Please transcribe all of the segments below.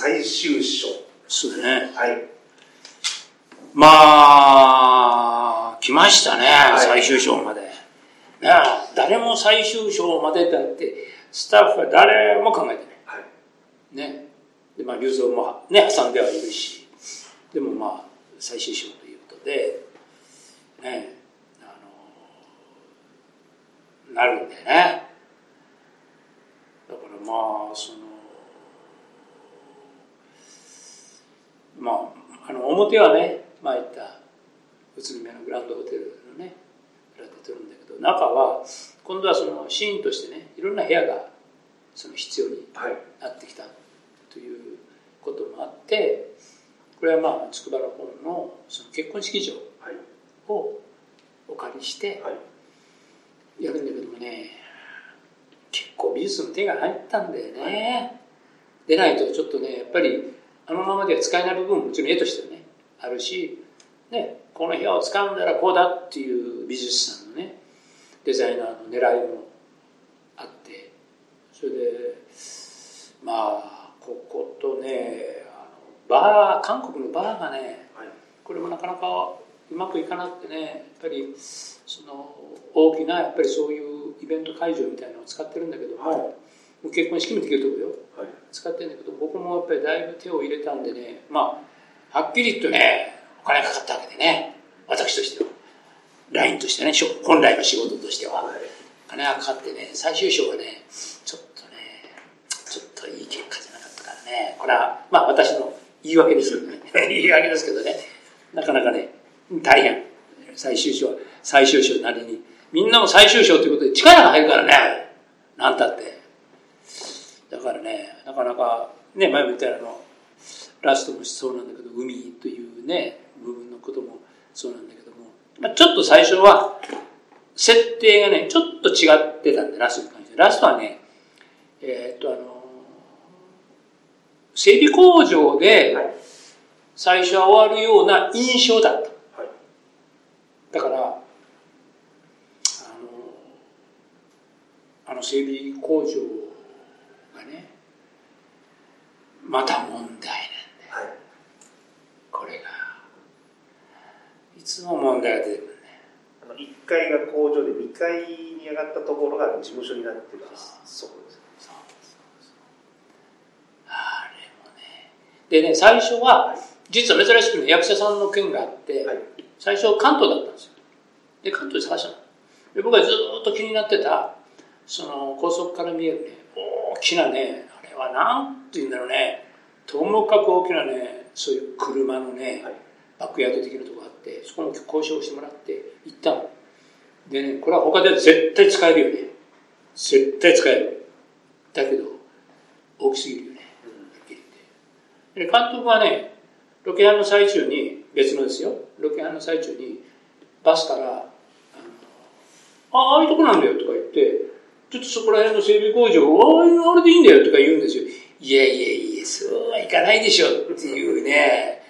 最終章。そうだね。はい。まあ、来ましたね、い最終章まで。ね誰も最終章までだって、スタッフは誰も考えてはい。ない。ね。で、まあ、流蔵もね、挟んではいるし、でもまあ、最終章ということで、ね、あの、なるんだよね。だからまあ、その、まあ、あの、表はね、前言った、宇都宮のグランドホテルのね、裏で撮るんだけど、中は、今度はそのシーンとしてね、いろんな部屋が、その必要にはい。なってきたということもあって、これはまあ、筑波の方のその結婚式場はい。をお借りしてはい。やるんだけどもね、結構美術の手が入ったんだよね。でないとちょっとね、やっぱりあのままでは使えない部分ももちろん絵としてはね、あるし、ね、この部屋を使うんならこうだっていう美術さんのね、デザイナーの狙いもあって、それで、まあ、こことね、あのバー、韓国のバーがね、はい。これもなかなかうまくいかなくてねやっぱりその大きなやっぱりそういうイベント会場みたいなのを使ってるんだけども,、はい結婚式もできるとこよ。はい。使ってるんだけど僕もやっぱりだいぶ手を入れたんでね。まあはっきり言ってねお金かかったわけでね。私としては。ラインとしてね。しょ本来の仕事としては。はい。金がかかってね最終章がねちょっとねちょっといい結果じゃなかったからね。これはまあ私の言い訳ですけどね。言い訳ですけどね。なかなかね大変。最終章は最終章なりに。みんなも最終章ということで力が入るからね。なんたってだからねなかなかね前も言ったようにあのラストもそうなんだけど海というね部分のこともそうなんだけども、まあ、ちょっと最初は設定がねちょっと違ってたんでラストに関してラストはねえーっとあの整備工場で。最初は終わるような印象だったはい。だからあのあの整備工場がねまた問題なんだよはい。これがいつも問題が出てくるねあの、1階が工場で2階に上がったところが事務所になってるんです。そうです。あれもねでね最初は実は珍しくね役者さんの件があって、はい。最初関東だったんですよで関東で探したので僕はずっと気になってたその高速から見えるね大きなねあれはなんて言うんだろうね。ともかく大きなねそういう車のね、はい。バックヤード的なとこがあってそこの交渉をしてもらって行ったの。でねこれは他では絶対使えるよね。絶対使える。だけど大きすぎるよね。はっきり言って。で監督はねロケハンの最中に別のですよ。ロケハンの最中にバスから「あのあああいうとこなんだよ」とか言って「ちょっとそこら辺の整備工場ああれでいいんだよ」とか言うんですよ。いやいやいやそうはいかないでしょっていうね。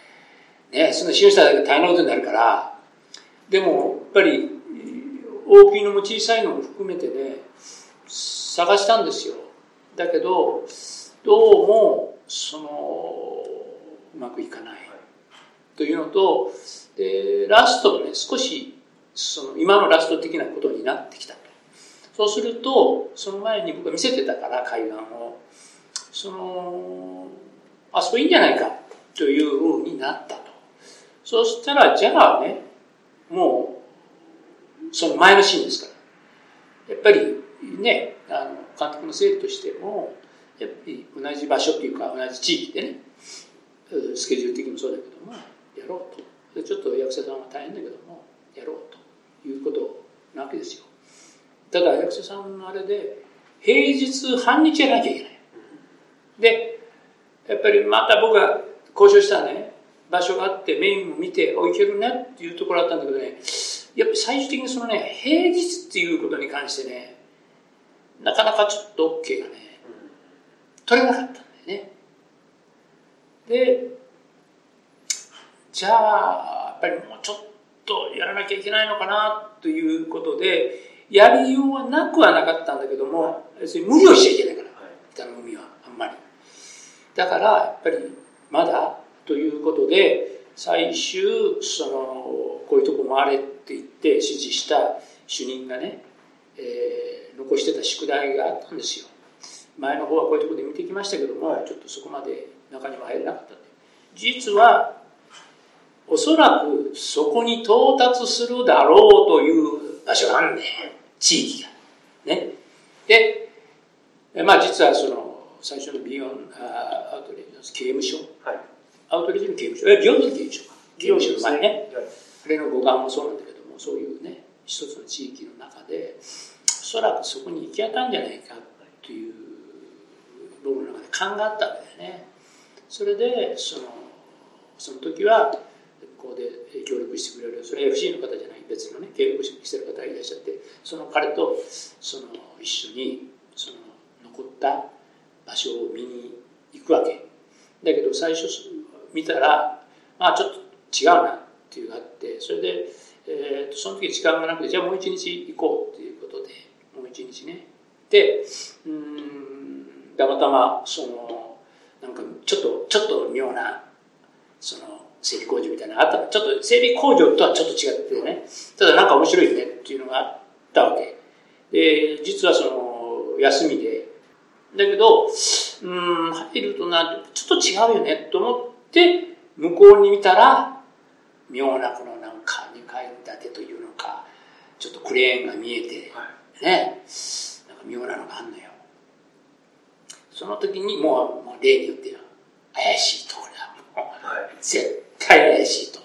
ねその使用者だけ大変なことになるから。でもやっぱり大きいのも小さいのも含めてね探したんですよ。だけどどうもそのうまくいかない。というのとでラストもね少しその今のラスト的なことになってきたそうするとその前に僕が見せてたから海岸を。そのあそこいいんじゃないかというふうになったと。そしたらじゃあねもうその前のシーンですから。やっぱりねあの監督の整理としてもやっぱり同じ場所っていうか同じ地域でねスケジュール的にもそうだけどもやろうと。ちょっと役者さんは大変だけどもやろうということなわけですよ。ただ役者さんのあれで平日半日やらなきゃいけない。でやっぱりまた僕が交渉したね場所があってメインも見ておいけるねっていうところだったんだけどねやっぱり最終的にそのね平日っていうことに関してねなかなかちょっと OK がね取れなかったんだよね。でじゃあやっぱりもうちょっとやらなきゃいけないのかなということでやりようはなくはなかったんだけども要するに無理をしちゃいけないから。頼みはだからやっぱりまだということで最終そのこういうとこ回れって言って指示した主任がね、えー、残してた宿題があったんですよ。前の方はこういうところで見てきましたけどもちょっとそこまで中には入れなかった実はおそらくそこに到達するだろうという場所があるん。で、地域が。ね。で、まあ実はその、最初のビヨンアウトレージの刑務所。はい、アウトレージの刑務所。え、ビヨンの刑務所か。刑務所の前ね。あれの五感もそうなんだけども、そういうね、一つの地域の中で、おそらくそこに行き当たんじゃないかという、僕の中で勘があったわけだよね。それで、その、その時は、ここで協力してくれる。それ FC の方じゃない。別のね。協力してる方がいらっしゃって。その彼とその一緒にその残った場所を見に行くわけ。だけど最初見たらまあちょっと違うなっていうのがあって。それで、えー、とその時時間がなくてじゃあもう一日行こうっていうことで。もう一日ね。でうんたまたまそのなんかちょっとちょっと妙なその整備工場みたいなのがあったの。ちょっと整備工場とはちょっと違ってね、ただなんか面白いねっていうのがあったわけ。で、実はその、休みで、だけど、うん、入るとな、ちょっと違うよねと思って、向こうに見たら、妙なこのなんか2階建てというのか、ちょっとクレーンが見えて、ね、なんか妙なのがあんのよ。その時にもう、もう例によって怪しいところだ。もう、はい、絶しいと。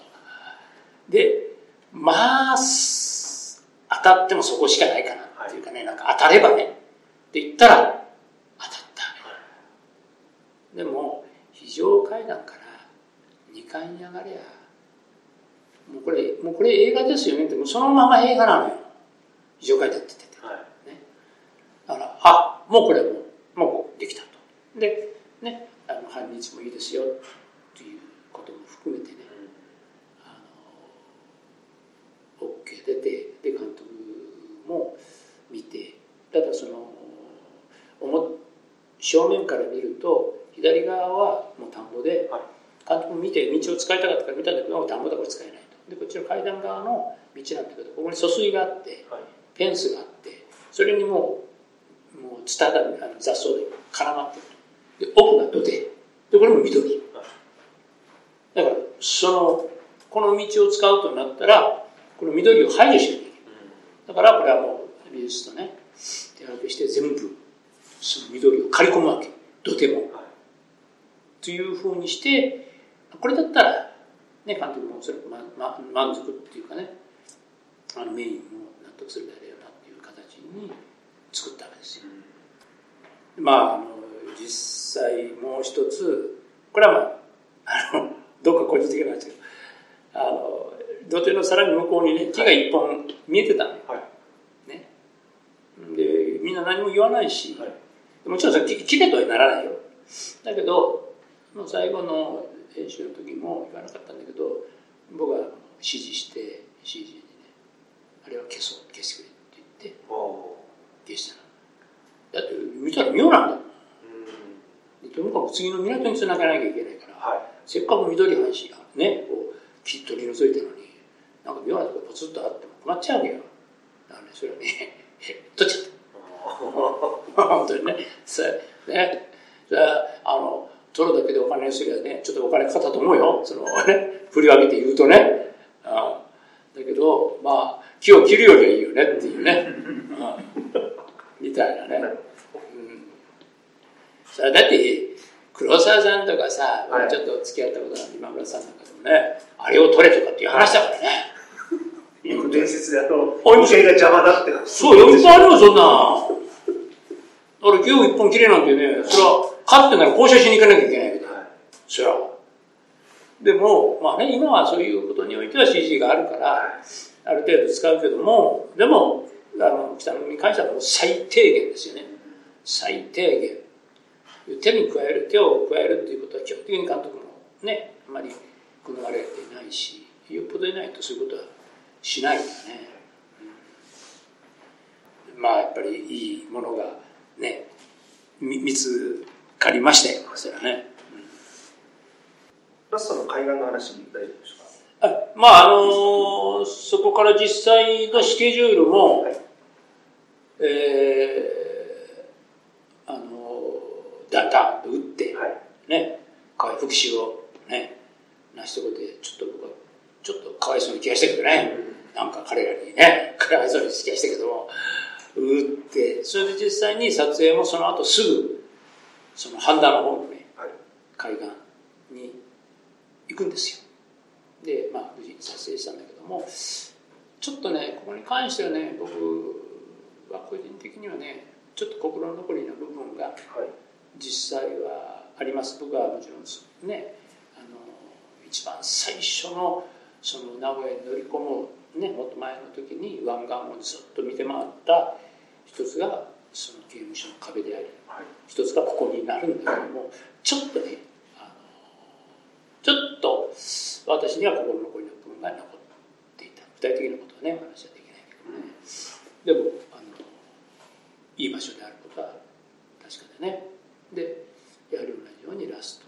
で、まあ、当たってもそこしかないかなっていうかね、なんか当たればね、って言ったら、当たった。でも、非常階段から2階に上がりゃ、もうこれ、もうこれ映画ですよねって、もうそのまま映画なのよ。非常階段って言ってて。はい、ね。だから、あ、もうこれもう、もうできたと。で、ね、あの、半日もいいですよ含めてね、あの OK 出てで監督も見てただその正面から見ると左側はもう田んぼで、監督見て道を使いたかったから見たんだけど田んぼだから使えないと。でこっちの階段側の道なんだけどここに疎水があって、フェンスがあってそれにもうもうツタが雑草で絡まってる。で奥が土手。でこれも緑だからそのこの道を使うとなったらこの緑を排除しなきゃいけない。だからこれはもう美術とね手分けして全部その緑を刈り込むわけ。土手も、というふうにしてこれだったらね監督もそれま、ま、満足っていうかねあのメインも納得するだろうなっていう形に作ったわけですよ、まああの実際もう一つこれはまああのどっか個人的なんです。けど、あの、土手のさらに向こうにね、木が一本見えてたの、はい、ね。で、みんな何も言わないし、はい、もちろんさ、切れとはならないよ。だけど、もう最後の編集の時も言わなかったんだけど、僕は指示して、指示にね、あれは消そう、消してくれって言って、消したの。だって、見たら妙なんだ。もん。とにかく次の港に繋げなきゃいけないから、はいせっかく緑半紙がね、こう、きっと取り除いたのに、なんか妙なとこポツッとあっても困っちゃうわけよ。だからね、それはね、取っちゃった。本当にね。それ、ね。それあの、取るだけでお金にすりゃね、ちょっとお金かかったと思うよ。そのね、振り分けて言うとね。あだけど、まあ、木を切るよりはいいよねっていうね。みたいなね。うん。それだって、黒沢さんとかさ、はい、ちょっと付き合ったことある今村さんなんかでもね、あれを取れとかっていう話だからね。伝説であと、音声が邪魔だってそう、いっぱいあるよ、そんな。俺、今日一本切れなんてね、それは、勝ってなら交渉しに行かなきゃいけないけど、はい、そりゃ。でも、まあね、今はそういうことにおいては CG があるから、ある程度使うけども、でも、あの、北野に関してはもう最低限ですよね。最低限。手に加える手を加えるっていうことは基本的に監督もねあまり好まれていないしよっぽどいないとそういうことはしないからね、うん、まあやっぱりいいものがね見つかりましたよそれはね、うラストの海岸の話、大丈夫でしょうか？あまあ、あのー、そこから実際のスケジュールも、はい、えー、ダダンと打って、はい、ね、回復しをね、なしとこで、ちょっと僕は、ちょっとかわいそうな気がしたけどね、うん、なんか彼らにね、かわいそうに気がしたけども、打って、それで実際に撮影もその後すぐ、その半田の方のね、はい、海岸に行くんですよ。で、まあ、無事に撮影したんだけども、ちょっとね、ここに関してはね、僕は個人的にはね、ちょっと心残りの部分が実際はあります。僕はもちろんね、あの、一番最初のその名古屋に乗り込むね、もっと前の時に湾岸をずっと見て回った一つがその刑務所の壁であり、はい、一つがここになるんだけどもちょっとねあのちょっと私には心残りの部分が残っていた。具体的なことはね話はできないけどね、でもあのいい場所であることは確かでねでやはり同じようにラスト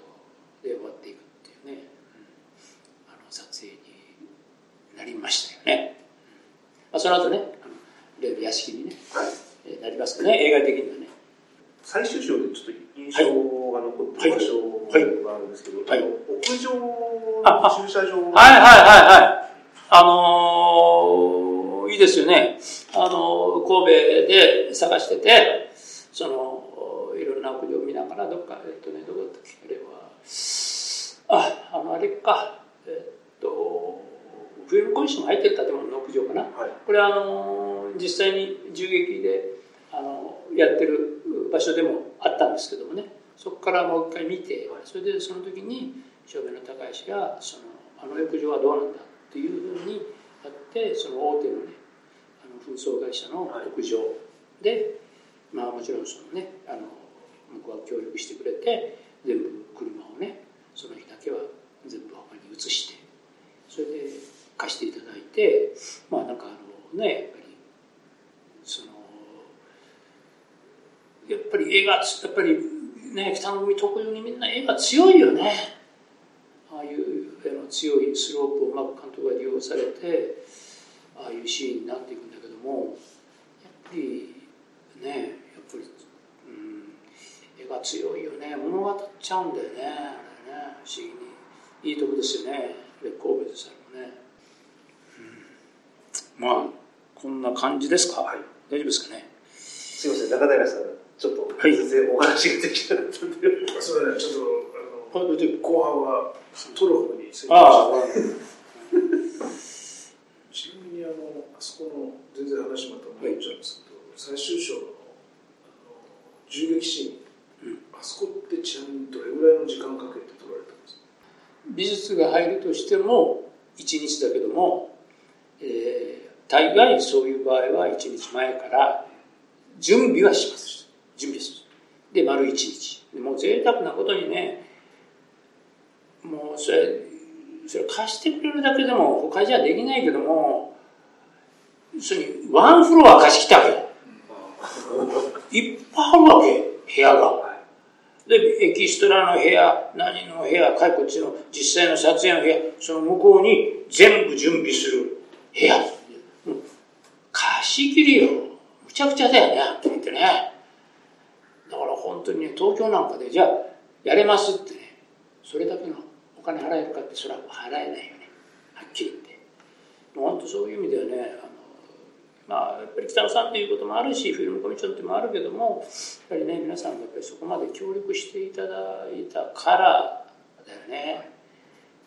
で終わっていくっていうね、うん、あの撮影になりましたよね、まあ、その後ねあの例の屋敷にね、はい。なりますかね、映画的にはね。最終章でちょっと印象が残ってる場所があるんですけど、はい、屋上の駐車場はいはいはいはい。あのー、いいですよね。あのー、神戸で探してて、その、な屋上を見ながら、どっか、えっとね、どこだったっけ、あれは、あ、あの、あれか、えっと、冬のコンション入ってる建物の屋上かな。はい、これあのー、実際に銃撃であのやってる場所でもあったんですけどもね。そこからもう一回見てそれでその時に照明の高橋がそのあの浴場はどうなんだっていうふうにやってその大手のねあの紛争会社の浴場で、まあもちろんそのねあの向こうは協力してくれて全部車をねその日だけは全部他に移してそれで貸していただいてまあなんかあのねやっぱりそのやっぱり絵が、やっぱりね、北の海特有にみんな絵が強いよね。ああいう絵の強いスロープをうまく監督が利用されて、ああいうシーンになっていくんだけども、やっぱりね、が強いよね。物語っちゃうんだよね。あれね、不思議に。いいとこですよね。神戸でさえもね。うん、まあ、こんな感じですか？はい、大丈夫ですかね？すいません、中平さん。ちょっと全然お話ができなかったんで、はい、それねちょっとあの後半はトロフについてあちなみにあのあそこの全然話また戻っちゃうんですけど、最終章のあの銃撃シーン、うん、あそこってちなみにどれぐらいの時間かけて撮られたんですか？美術が入るとしても1日だけども、えー、大概そういう場合は1日前から準備はします準備する。で、丸一日。もう贅沢なことにね、もうそれ、それ貸してくれるだけでも他じゃできないけども、それにワンフロア貸し切ったわけ。いっぱいあるわけ、部屋が。で、エキストラの部屋、何の部屋、かいこっちの実際の撮影の部屋、その向こうに全部準備する部屋。貸し切りよ。むちゃくちゃだよね、って言ってね。だから本当にね、東京なんかで、じゃあ、やれますってね、それだけのお金払えるかって、それは払えないよね。はっきり言って。本当そういう意味ではね、まあ、やっぱり北野さんっていうこともあるし、フィルムコミッションってもあるけども、やっぱりね、皆さんがやっぱりそこまで協力していただいたからだよね。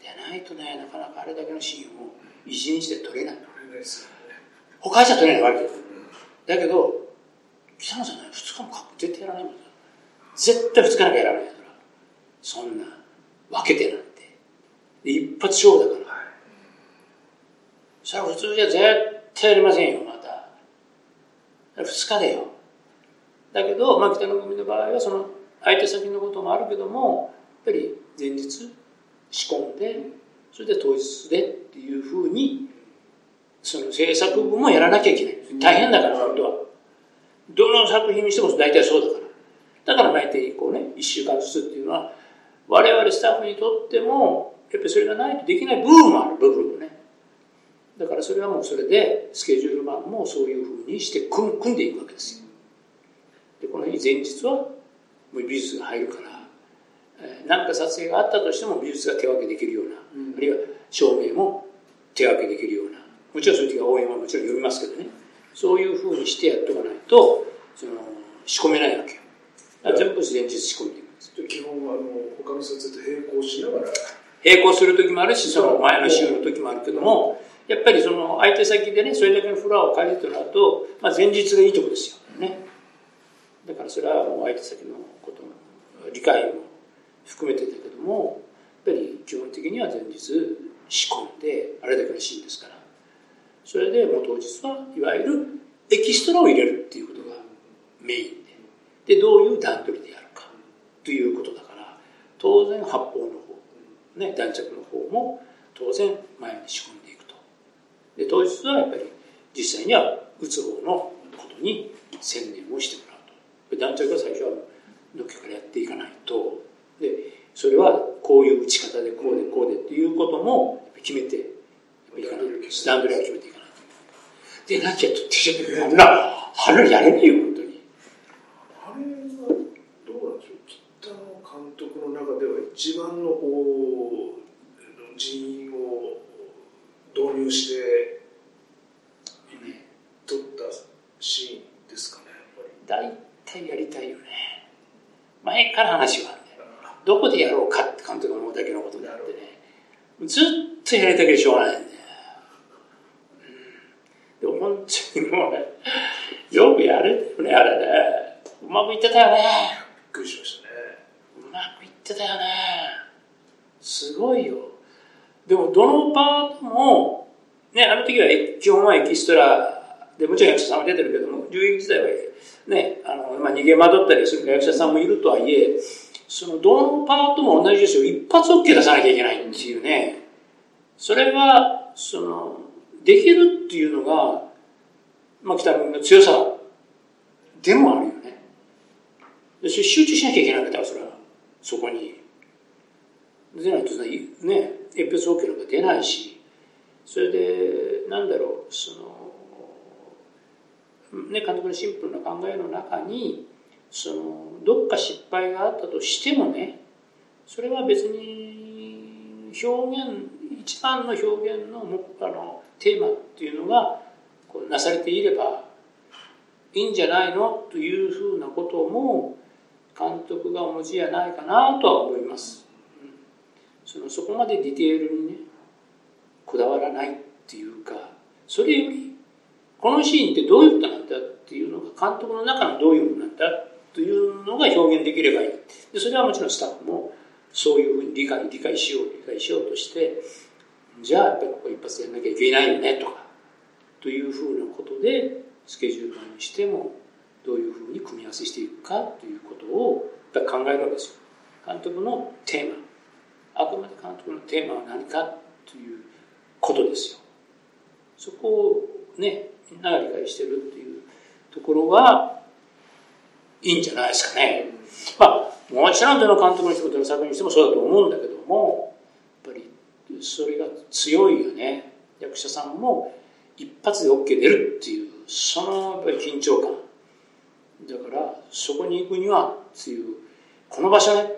でないとね、なかなかあれだけのシーンを一日で撮れない。他じゃ撮れないわけです。だけど、北野さんね、2日もか絶対やらないもん絶対2日なきゃやらないから。そんな、分けてなんて。で、一発勝負だから。はい、それは普通じゃ絶対やりませんよ。2日でよ。だけど、まあ、北の組の場合は、その、相手先のこともあるけども、やっぱり前日仕込んで、それで当日でっていうふうに、その制作部もやらなきゃいけない。大変だから、本当は。どの作品にしても大体そうだから。だから大体こうね、一週間ずつっていうのは、我々スタッフにとっても、やっぱりそれがないとできない部分もある部分からそれはもうそれでスケジュール版もそういうふうにして組組んでいくわけですよ。でこの日前日はもう美術が入るから何か撮影があったとしても美術が手分けできるような、うん、あるいは照明も手分けできるようなもちろんそういう時は応援はもちろん読みますけどね。そういうふうにしてやっておかないとその仕込めないわけよ。全部前日仕込んでいくんです。基本はあの他の撮影と並行しながら。並行する時もあるしその前の週の時もあるけどもやっぱりその相手先でねそれだけのフロアを借りるとなると、まあ、前日がいいとこですよ。ね。だからそれはもう相手先のことの理解も含めてだけどもやっぱり基本的には前日仕込んであれだけのシーンですから。それでもう当日はいわゆるエキストラを入れるっていうことがメインで。でどういう段取りでやるか。ということだから当然発砲の方、ね、弾着の方も当然前に仕込んでで当日はやっぱり実際には撃つ方のことに専念をしてもらうと。弾着は最初はどっかからやっていかないと。でそれはこういう打ち方でこうでこうでっていうことも決めていかないスタンドでは決めていかないでなきゃとってあんなあれやれねえよ本当にあれはどうなんでしょう北野監督の中では一番のこう人員を導入して、ね、撮ったシーンですかねやっぱり大体やりたいよね前から話はどこでやろうかって監督が思うだけのことであってね、ずっとやりたけどしょうがないんだよ。うん、でも本当にもうね、よくやれたよね、あれね。うまくいってたよね。びっくりしましたね。うまくいってたよね。すごいよ。でも、どのパートも、ね、あの時は基本はエキストラで、もちろん役者さんは出てるけども、銃撃時代はね、あの、まあ、逃げ惑ったりする役者さんもいるとはいえ、そのどのパートも同じですよ。一発 OK 出さなきゃいけないっていうね。それは、その、できるっていうのが、まあ、北君の強さでもあるよね。で集中しなきゃいけなかったそれは。そこに。でないとね、鉛筆 OK なんか出ないし、それで、なんだろう、その、ね、監督のシンプルな考えの中に、そのどっか失敗があったとしてもねそれは別に表現一番の表現のあのテーマっていうのがこうなされていればいいんじゃないのというふうなことも監督がお持ちじゃないかなとは思います。そのそこまでディテールにねこだわらないっていうかそれよりこのシーンってどういうことなんだっていうのが監督の中のどういうものなんだというのが表現できればいいでそれはもちろんスタッフもそういうふうに理解理解しよう理解しようとしてじゃあやっぱりここ一発やんなきゃいけないよねとかというふうなことでスケジュールにしてもどういうふうに組み合わせしていくかということをやっぱ考えるわけですよ。監督のテーマ。あくまで監督のテーマは何かということですよ。そこをねみんなが理解してるっていうところはいいんじゃないですかね。まあ、もちろんどの監督の仕事の作品にしてもそうだと思うんだけども、それが強いよね。役者さんも一発で OK 出るっていう、そのやっぱり緊張感。だから、そこに行くにはっていう、この場所ねって、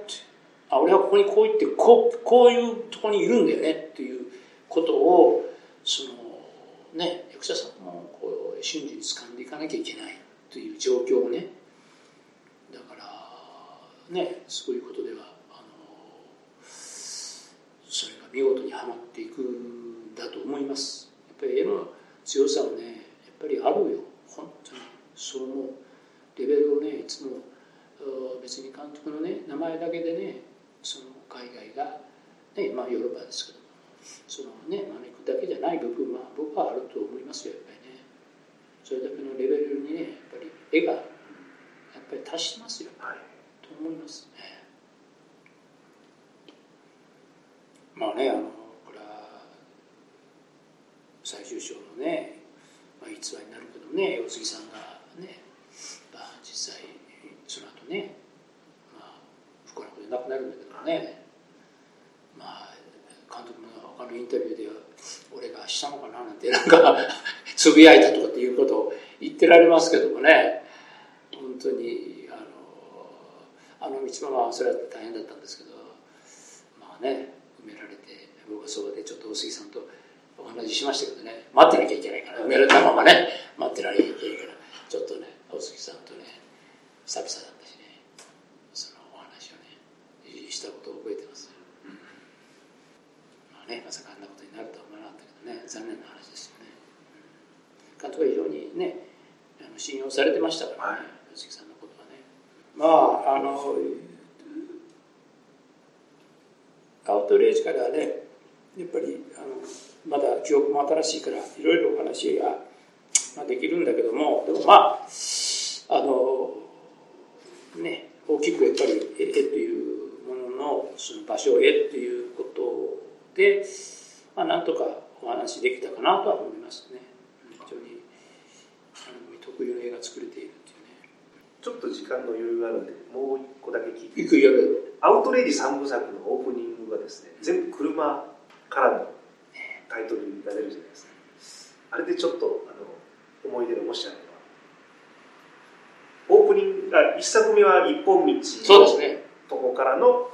あ、俺はここにこう行って、こう、こういうとこにいるんだよねっていうことを、その、ね、役者さんもこう瞬時に掴んでいかなきゃいけないという状況をねだから、ねそういうことではあのそれが見事にはまっていくんだと思います。やっぱり絵の強さはねやっぱりあるよ。本当にそう思うレベルをねいつも別に監督のね名前だけでねその海外がねまあヨーロッパですけどそのね招くだけじゃない部分は僕はあると思いますよやっぱりね。それだけのレベルにねやっぱり絵がやっぱり達してますよ、はい。思います。ね。まあねあのこれは最終章のね、まあ、逸話になるけどね大杉さんがね、まあ、実際その後ね、まあ、不幸なことで亡くなるんだけどね、まあ監督の他のインタビューでは俺がしたのかななんてなんかつぶやいたとかっていうことを言ってられますけどもね。本当にあのあの道もまあそれは大変だったんですけど。まあねそばでちょっと大杉さんとお話ししましたけどね、待ってなきゃいけないから、埋められたままね、待ってなきゃいけないから、ちょっとね、大杉さんとね、久々だったしね、そのお話をね、したことを覚えてます。まあね、まさかあんなことになるとは思わなかったけどね、残念な話ですよね。監督は非常にね、あの信用されてましたからね、大杉さんのことはね。まあ、あの、アウトレイジからね、やっぱりあのまだ記憶も新しいからいろいろお話が、まあ、できるんだけどもでもまああのね大きくやっぱり絵というもののその場所へということで、まあ、なんとかお話できたかなとは思いますね。非常に特有の絵が作れているっていうね。ちょっと時間の余裕があるんでもう一個だけ聞いていくよ。アウトレイジ三部作のオープニングがですね全部車からのタイトルが出るじゃないですか。あれでちょっとあの思い出のもしあればオープニングあ一作目は一本道そうですね。とこからの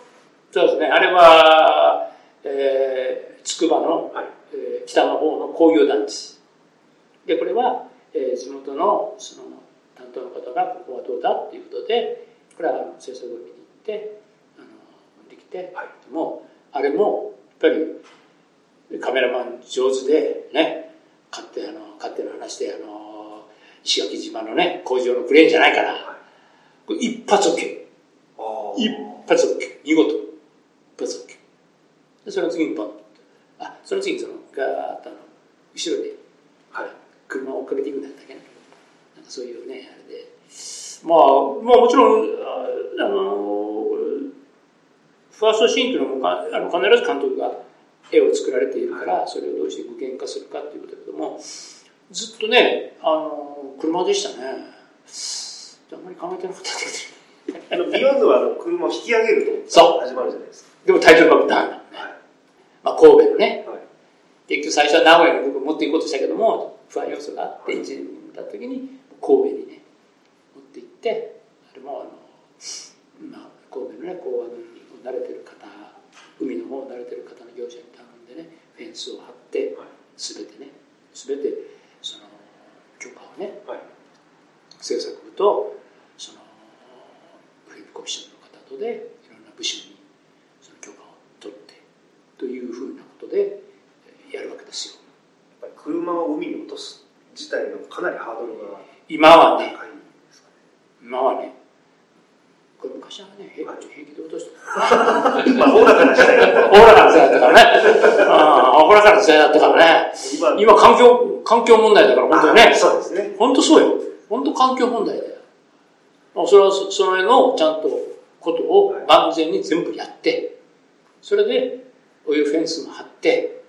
そうですね。あれは、えー、筑波の、はい、えー、北の方の工業団地。でこれは、えー、地元のその担当の方がここはどうだっていうことでこれは制作を見に行ってあのできて、はい、もうあれもやっぱりカメラマン上手でね勝手あの勝手な話であの石垣島のね工場のクレーンじゃないから、はい、一発 OK 一発 OK 見事一発 OK でその次にポンあその次にそのガーッとあの後ろで、はい、車を追っかけていくんだったっけね。なんかそういうねあれで。まあまあもちろんあのファーストシーンというのもかあの必ず監督が絵を作られているからそれをどうして具現化するかっていうことだけどもずっとねあの車でしたね。あんまり考えてなかったけど。ビヨンドはあの車を引き上げると始まるじゃないですか。でもタイトルバックダウン、はい。まあ、神戸のね、はい、結局最初は名古屋に僕持っていこうとしたけども不安要素があって1年にた時に神戸にね持って行ってあれもあの、まあ、神戸のね港湾に慣れてる方海の方慣れてる方の業者に頼んでねフェンスを張って全てね全てその許可をね、はい、制作部とそのフィルムコミッションの方とでいろんな部署にその許可を取ってというふうなことでやるわけですよ。やっぱり車を海に落とす自体のかなりハードルが今はね。今はねこれ昔はね、平気で落として まあ、おおらかな時代おおらかな時代だったからね。おおらかな時代だったからね。今、環境、環境問題だから、本当にね。そうですね。本当そうよ。本当環境問題だよ。それは、その辺の、ちゃんと、ことを万全に全部やって、それで、オイルフェンスも張って、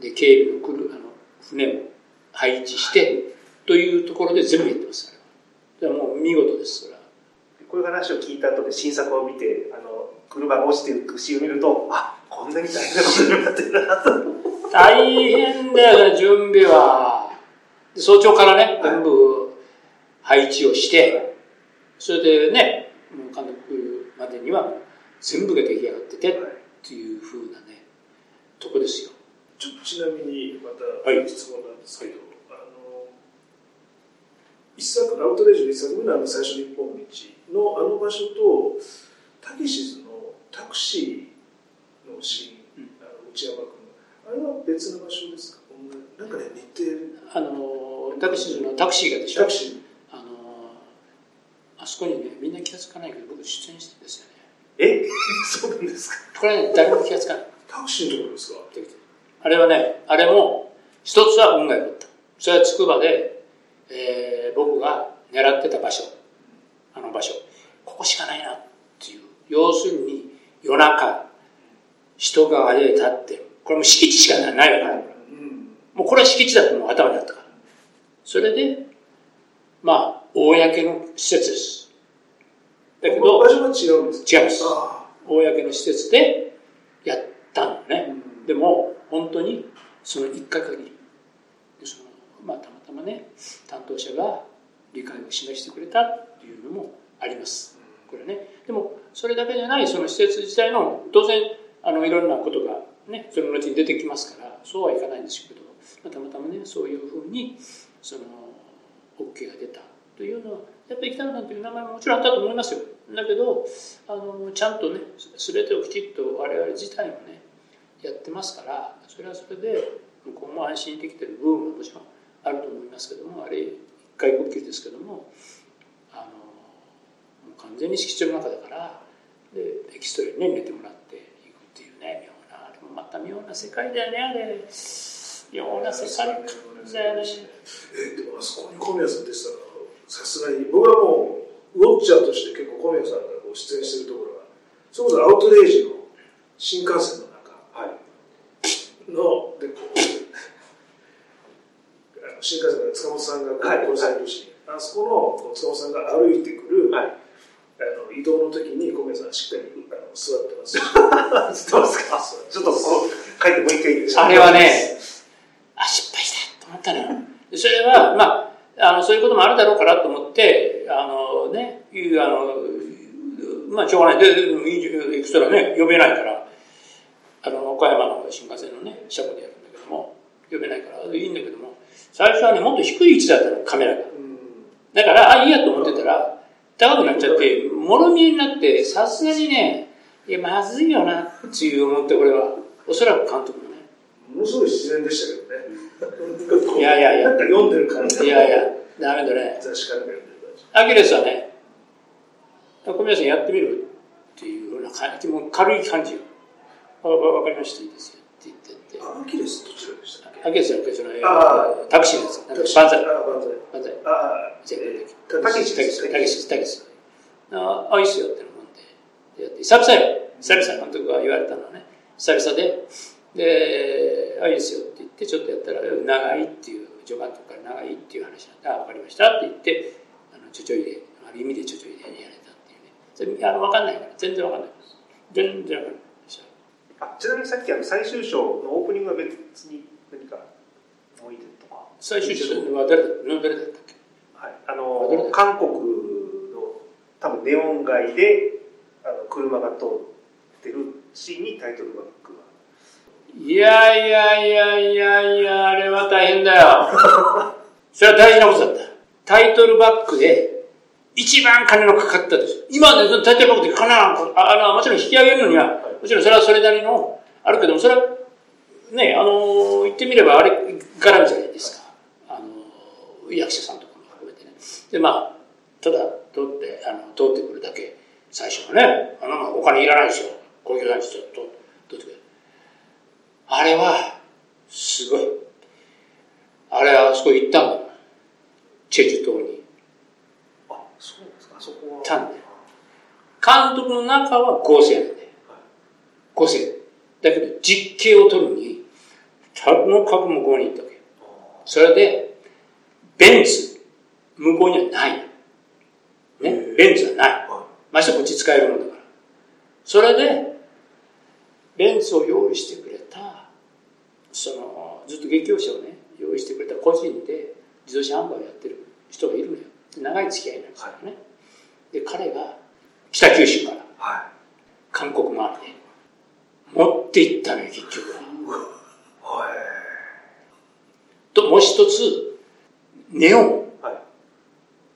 で、警備の来る、あの、船も配置して、というところで全部やってます。でもう見事です、それは。こういう話を聞いた後で新作を見て、あの、車が落ちていくシーンを見ると、あ、こんなに大変なことになってるなと。大変だよね、準備は。早朝からね、全部配置をして、それでね、もう監督までには全部が出来上がってて、っていうふうなね、とこですよ。ちょっとちなみにまた質問なんですけど、はい、あの一作アウトレイジの一作目のあの最初の一本道のあの場所とたけしズのタクシーのシーン、うん、あの内山君あれは別の場所ですか？なんかね似てる。あのタクシーのタクシーがでしょ？タクシー。あのあそこにねみんな気が付かないけど僕出演してるんですよね。え？そうなんですか？これね誰も気が付かない。タクシーのところですか？あれはねあれも一つは運が良かった。それは筑波で、えー、僕が狙ってた場所あの場所。ここしかないなっていう。要するに夜中人があれで立ってるこれも敷地しかないから、うん、もうこれは敷地だともう頭にあったから。それでまあ公の施設です。だけど場所は違うんです違います。公の施設でやったのね、うん、でも本当にその一回限り。でそのまあたまたまね担当者が理解を示してくれたっていうのもあります。これね。でもそれだけじゃないその施設自体の当然あのいろんなことがねその後に出てきますからそうはいかないんですけど、たまたまねそういうふうにその OK が出たというのはやっぱり北野さんという名前ももちろんあったと思いますよ。だけどあのちゃんとね全てをきちっと我々自体もねやってますからそれはそれで向こうも安心できてる部分ももちろんあると思いますけどもあれ一回呼吸ですけどもあのもう完全に敷地の中だからでエキストラにね寝てもらっていくっていうね妙なあれもまた妙な世界だよねあれ。妙な世界だよね。えでもあそこに小宮さんでしたらさすがに僕はもうウォッチャーとして結構小宮さんがこう出演してるところがそれこそアウトレイジの新幹線の中はいのでこうあの新幹線から塚本さんが殺されるし、あそこの塚本さんが歩いてくる、はい。あの移動の時に小宮さんしっかりあの座ってます。知ってますか。ちょっとこう書いてもう一回いいですかあれはねあ失敗したと思ったのよ。でそれはまああのそういうこともあるだろうからと思ってあのねいうあのまあしょうがない。ででもいいエクストラね呼べないから。あの岡山の新幹線のね車庫でやるんだけども呼べないから。いいんだけども最初はねもっと低い位置だったのカメラが。うん。だからあいいやと思ってたら高くなっちゃってもろ見えになってさすがにねいやまずいよなっていう思ってこれは。おそらく監督もね。ものすごい自然でしたけどね。いやいやいや。読んでる感じいやいや。ダメだね。雑誌から読んでる感じアキレスはね小宮さんやってみるっていうような感じもう軽い感じよ。あわかりました。いいですよ。って言ってアキレスどちらでしたっけアキレスのそのあタクシーのやつなんか万歳あ万歳万歳あじゃあたたけし、たけし、たけし、たけし。ああ、いいっすよってのもんで。でやって久々よ。久々監督が言われたのはね。久々で、で、あ、いいっすよって言って、ちょっとやったら、長いっていう、序盤とか長いっていう話なんで、あ、わかりましたって言って、あの、ちょちょいで、ある意味でちょちょいでやれたっていうね。それ、あの、わかんないから、全然わかんないです。全然わかんないです。あちなみにさっきあの最終章のオープニングは別に何か思い出とか、最終章は誰だ誰だったっけ？はい、あの韓国の多分ネオン街であの車が通ってるシーンにタイトルバックがいやいやいやいやいや、あれは大変だよ。それは大事なことだった。タイトルバックで、一番金のかかったです。今ね、そのタイトルバックで金なんか、あの、もちろん引き上げるのには、もちろんそれはそれなりの、あるけども、それは、ね、あの、言ってみればあれ絡みじゃないですか。あの、役者さんとかも含めてね。で、まあ、ただ、通って、あの、通ってくるだけ、最初はね、あの、お金いらないですよ。工業団地と、と、通ってくる。あれは、すごい。あれはあそこ行ったもん。チェジュ島に。あそうですかあそこはたんだよ監督の中は合成なんだよ。合成。だけど実景を取るに、ともかく向こうに行ったわけよ。それで、ベンツ、向こうにはない。ね、ベンツはない。ましてこっち使えるもんだから。それで、ベンツを用意してくれた、その、ずっと劇用車をね、用意してくれた個人で自動車販売をやってる人がいるのよ。で長い付き合いなんですよね。で、彼が北九州からはい韓国周りで持って行ったのよ、結局は。はいと、もう一つ、ネオンは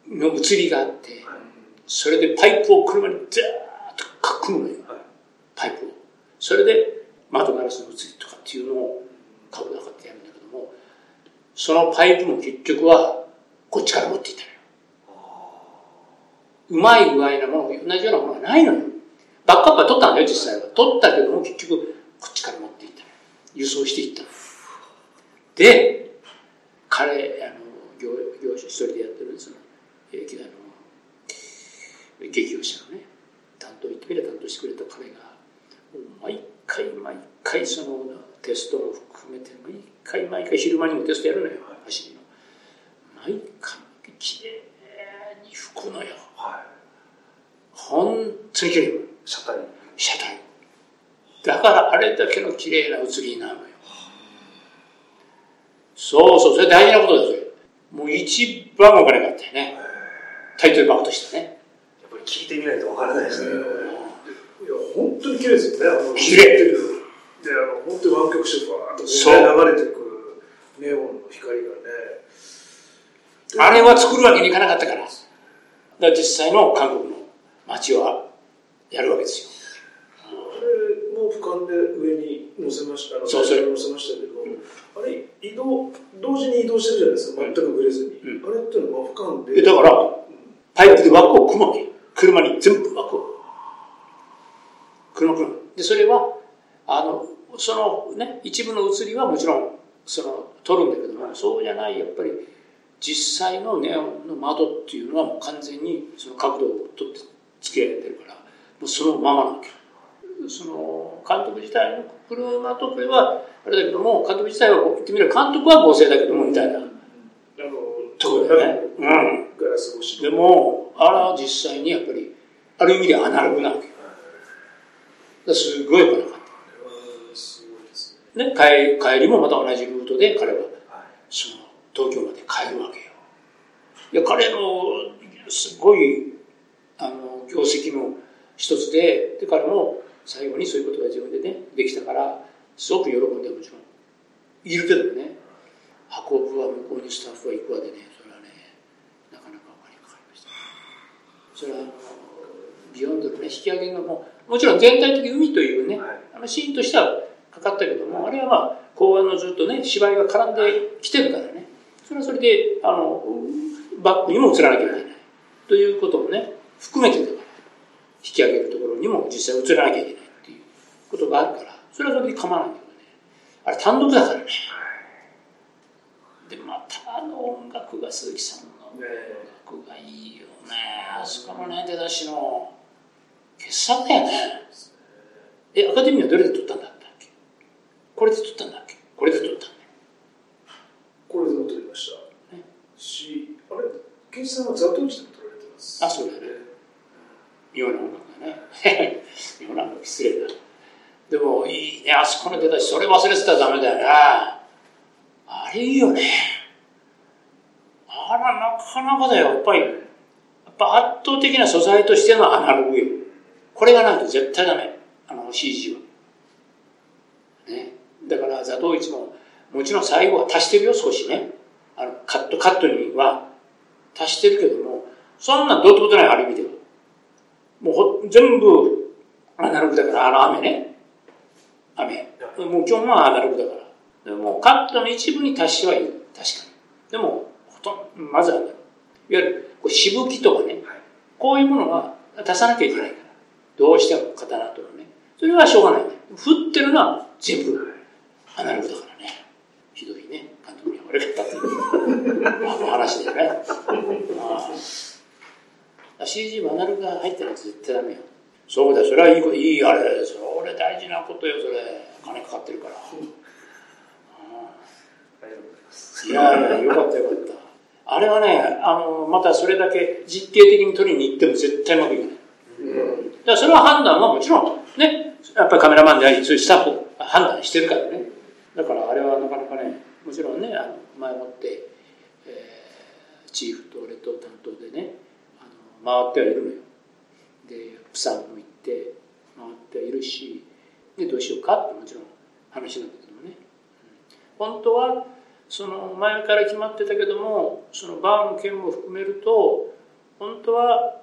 いの映りがあって、それでパイプを車にザーッとかくむのよ。はいパイプを。それで窓ガラスの映りとかっていうのを顔で測ってやるんだけども、そのパイプも結局はこっちから持っていったのよ。うまい具合なもの、同じようなものがないのよ。バックアップは取ったんだよ、実際は。取ったけども結局こっちから持っていった。輸送していった。で、彼、あの、業業種一人でやってるその、えー、あの、劇用者のね、担当言ってみれば担当してくれた彼が、毎回毎回そのテストも含めて、毎回毎回昼間にもテストやるのよ、走りの。毎回きれいに吹くのよ。はい本当にきれい。車体車体。だからあれだけの綺麗な写りになるのよ。そうそう、それ大事なことですよ。もう一番お金かったよね。タイトルバックとしてね。やっぱり聞いてみないとわからないですね。いや、本当に綺麗ですよね。あの綺麗で、あの、本当に湾曲してファーッとそう流れてくネオンの光がね。あれは作るわけにいかなかったから。だから実際の韓国の街はやるわけですよ。あれも俯瞰で上に乗せました、そうそう最初に乗せましたけど、あれ、移動、同時に移動してるじゃないですか、全くぶれずに。うんあれっていうのは俯瞰でで。だから、パイプで枠を組むわけ。車に全部枠を。車組む。で、それは、あの、そのね、一部の映りはもちろん、その、撮るんだけども、そうじゃない、やっぱり、実際のネオンの窓っていうのはもう完全にその角度を取って付けられてるから、もうそのままなわけ。その監督自体の車とこれはあれだけども監督自体は言ってみれば監督は合成だけどもみたいなあの、ところだよね。うん。ガラス越しでも、あれは実際にやっぱり、ある意味でアナログなわけよ。だすごい来なかっ。た。ね、帰帰りもまた同じルートで彼は、はいその、東京まで帰るわけよ。いや、彼の、すごい、あの、業績の一つで、で、彼も最後にそういうことが自分でね、できたから、すごく喜んでもちろん、いるけどね、運ぶは向こうにスタッフは行くわでね、それはね、なかなかお金かかりました。それは、あの、ビヨンドのね、引き上げのも、もちろん全体的に海というね、はいあのシーンとしてはかかったけども、あれはまあ、公安のずっとね、芝居が絡んできてるからね、それはそれで、あの、バックにも映らなきゃいけない。ということもね、含めてだから、引き上げるところにも実際映らなきゃいけないっていうことがあるから、それはそれで構わないけどね。あれ単独だからね。で、またあの音楽が鈴木さんの音楽がいいよね。あそこのね、出だしの傑作だよね。え、アカデミーはどれで撮ったんだっけ？これで撮ったんだっけ？これで撮ったんだ。これで撮りまし。あれ、ケンジさんはザトウチでも撮られてます。あそうだね妙な音楽だね。妙な音楽失礼だ。でもいいね、あそこの出だし、それ忘れてたらダメだよな。あれいいよね。あら、なかなかだよ。やっぱり、やっぱ圧倒的な素材としてのアナログよ。これがないと絶対ダメ。あの CG は。ね。だから、ザトウイチも、もちろん最後は足してるよ、少しね。あの、カット、カットには足してるけども、そんなんどうってことない、ある意味では。もうほ全部アナログだから、あの雨ね。雨。もう基本はアナログだから。でもカットの一部に足してはいる。確かに。でも、ほとんど、まずは、ね、いわゆるこうしぶきとかね、こういうものは足さなきゃいけないから。どうしても刀とかね。それはしょうがない、ね。振ってるのは全部アナログだからね。ひどいね。監督には悪かったっていうあの話だよね。ああ CG もアナログが入ってないと絶対ダメよ。そうだよ、それはいいこと、いいあれ。それ大事なことよ、それ。金かかってるから。いやいや、よかったよかった。あれはね、あの、またそれだけ実験的に撮りに行っても絶対うまくいかない。うん。だからそれは判断はもちろん、ね、やっぱりカメラマンであり、そういうスタッフが判断してるからね。だからあれはなかなかね、もちろんね、あの前もって、えーチーフと俺と担当でね、あの回ってはいるのよ。で、プサンも行って、回ってはいるし、で、どうしようかってもちろん話なんだけどもね。うん本当は、その前から決まってたけども、そのバーの件も含めると、本当は、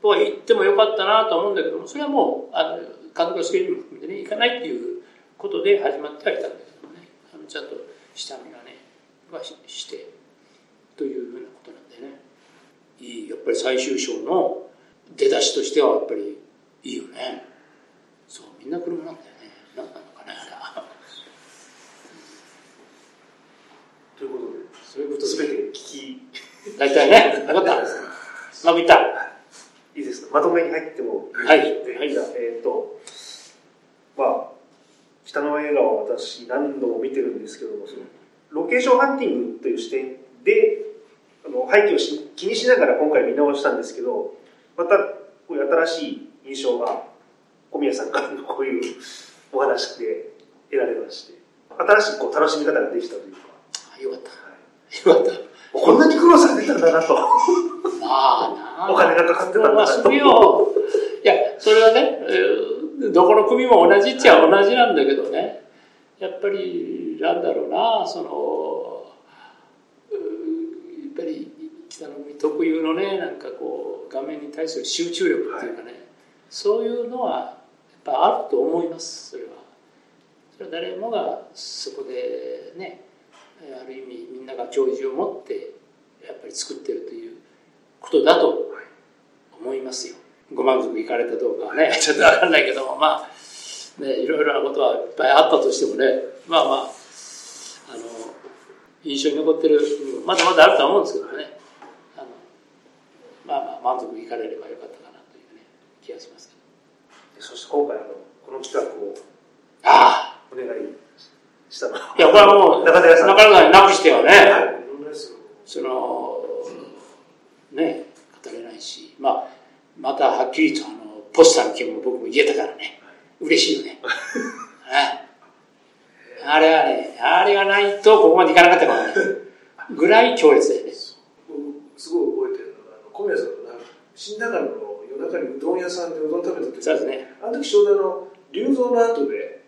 とは言ってもよかったなと思うんだけども、それはもう、あの、監督のスケジュールも含めてね、行かないっていうことで始まってはいたんだけどもね、あのちゃんと下見がね、はしして、というふうなことなんでね。いい、やっぱり最終章の出だしとしてはやっぱりいいよね。そう、みんな車なんだよね。何なのかね、あ。ということで、そういうことすべて聞き、大体ね、よかった。うまくいった。いいですか？まとめに入ってもはいはい、じゃあえっ、と、まあ、北の映画は私何度も見てるんですけども、そのロケーションハンティングという視点で、あの背景をし気にしながら今回見直したんですけど、またこういう新しい印象が小宮さんからのこういうお話で得られまして、新しいこう楽しみ方ができたというか、いよかった。よかった。こんなに苦労されてたんだなと。まあなお金がかかってたんだなまあ、それを、いや、それはね、えーどこの組も同じっちゃ同じなんだけどね、やっぱり、なんだろうな、その、やっぱり北の組特有のね、なんかこう、画面に対する集中力っていうかね、そういうのは、やっぱあると思います、それは。それは誰もがそこでね、えーある意味みんなが教授を持ってやっぱり作ってるということだと思いますよ。ご満足いかれたどうかはね、ちょっとわかんないけども、まあ、ね、いろいろなことはいっぱいあったとしてもね、まあまあ、あの、印象に残ってる、うんまだまだあるとは思うんですけどね、あの、まあまあ、満足いかれればよかったかなというね、気がしますけど。そして今回あの、この企画をあお願いしたのは。あいや、これはもう、中寺さん中寺さんになくしてはね、いろんなやつをその、ね、語れないし、まあ、またはっきりとあの、ポスターの件も僕も言えたからね、嬉しいよね。ねあれはね、あれがないとここまでいかなかったからね、ぐらい強烈だよね。僕すごい覚えてるのがあの小宮さんのな新長野の夜中にうどん屋さんでうどん食べた時そうですね。あの時ちょうどあの龍造の後で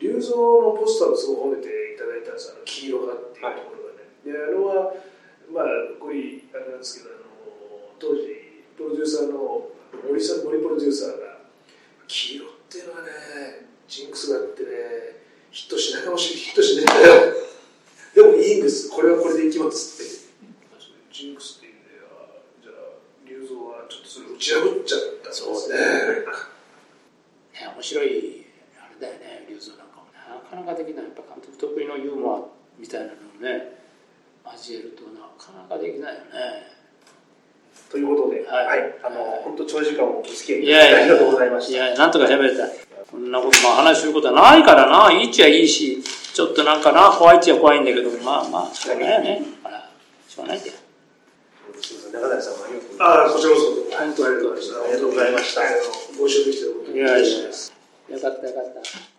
龍造のポスターをすごい褒めていただいたんですあの黄色がっていうところがね、であのはまあこれあれなんですけどあの当時プロデューサーの森さん森プロデューサーが黄色っていうのはねジンクスがあってねヒットしないかもしれない。ヒットしない。でもいいんです。これはこれでいきますって。ジンクスっていうんでじゃあ龍造はちょっとそれを打ち破っちゃったんですね。ね面白い、あれだよね、龍造なんかも、なかなかできない、やっぱ監督得意のユーモアみたいなのをね、交えるとなかなかできないよね。ということで、はいはい、あの、本当長時間お付き合いいやいやありがとうございました。いや、なんとか喋れた。こんなこと、まあ話することはないからな、いいっちゃいいし、ちょっとなんかな、怖いっちゃ怖いんだけど、まあまあ、しょうがないよね。しょうがないんだよ。すみません、中谷さんもありがとうございます。ああ、こちらこそ。本当にありがとうございました。ありがとうございましたあのご一緒できてよかったいやいや、よかったよかった。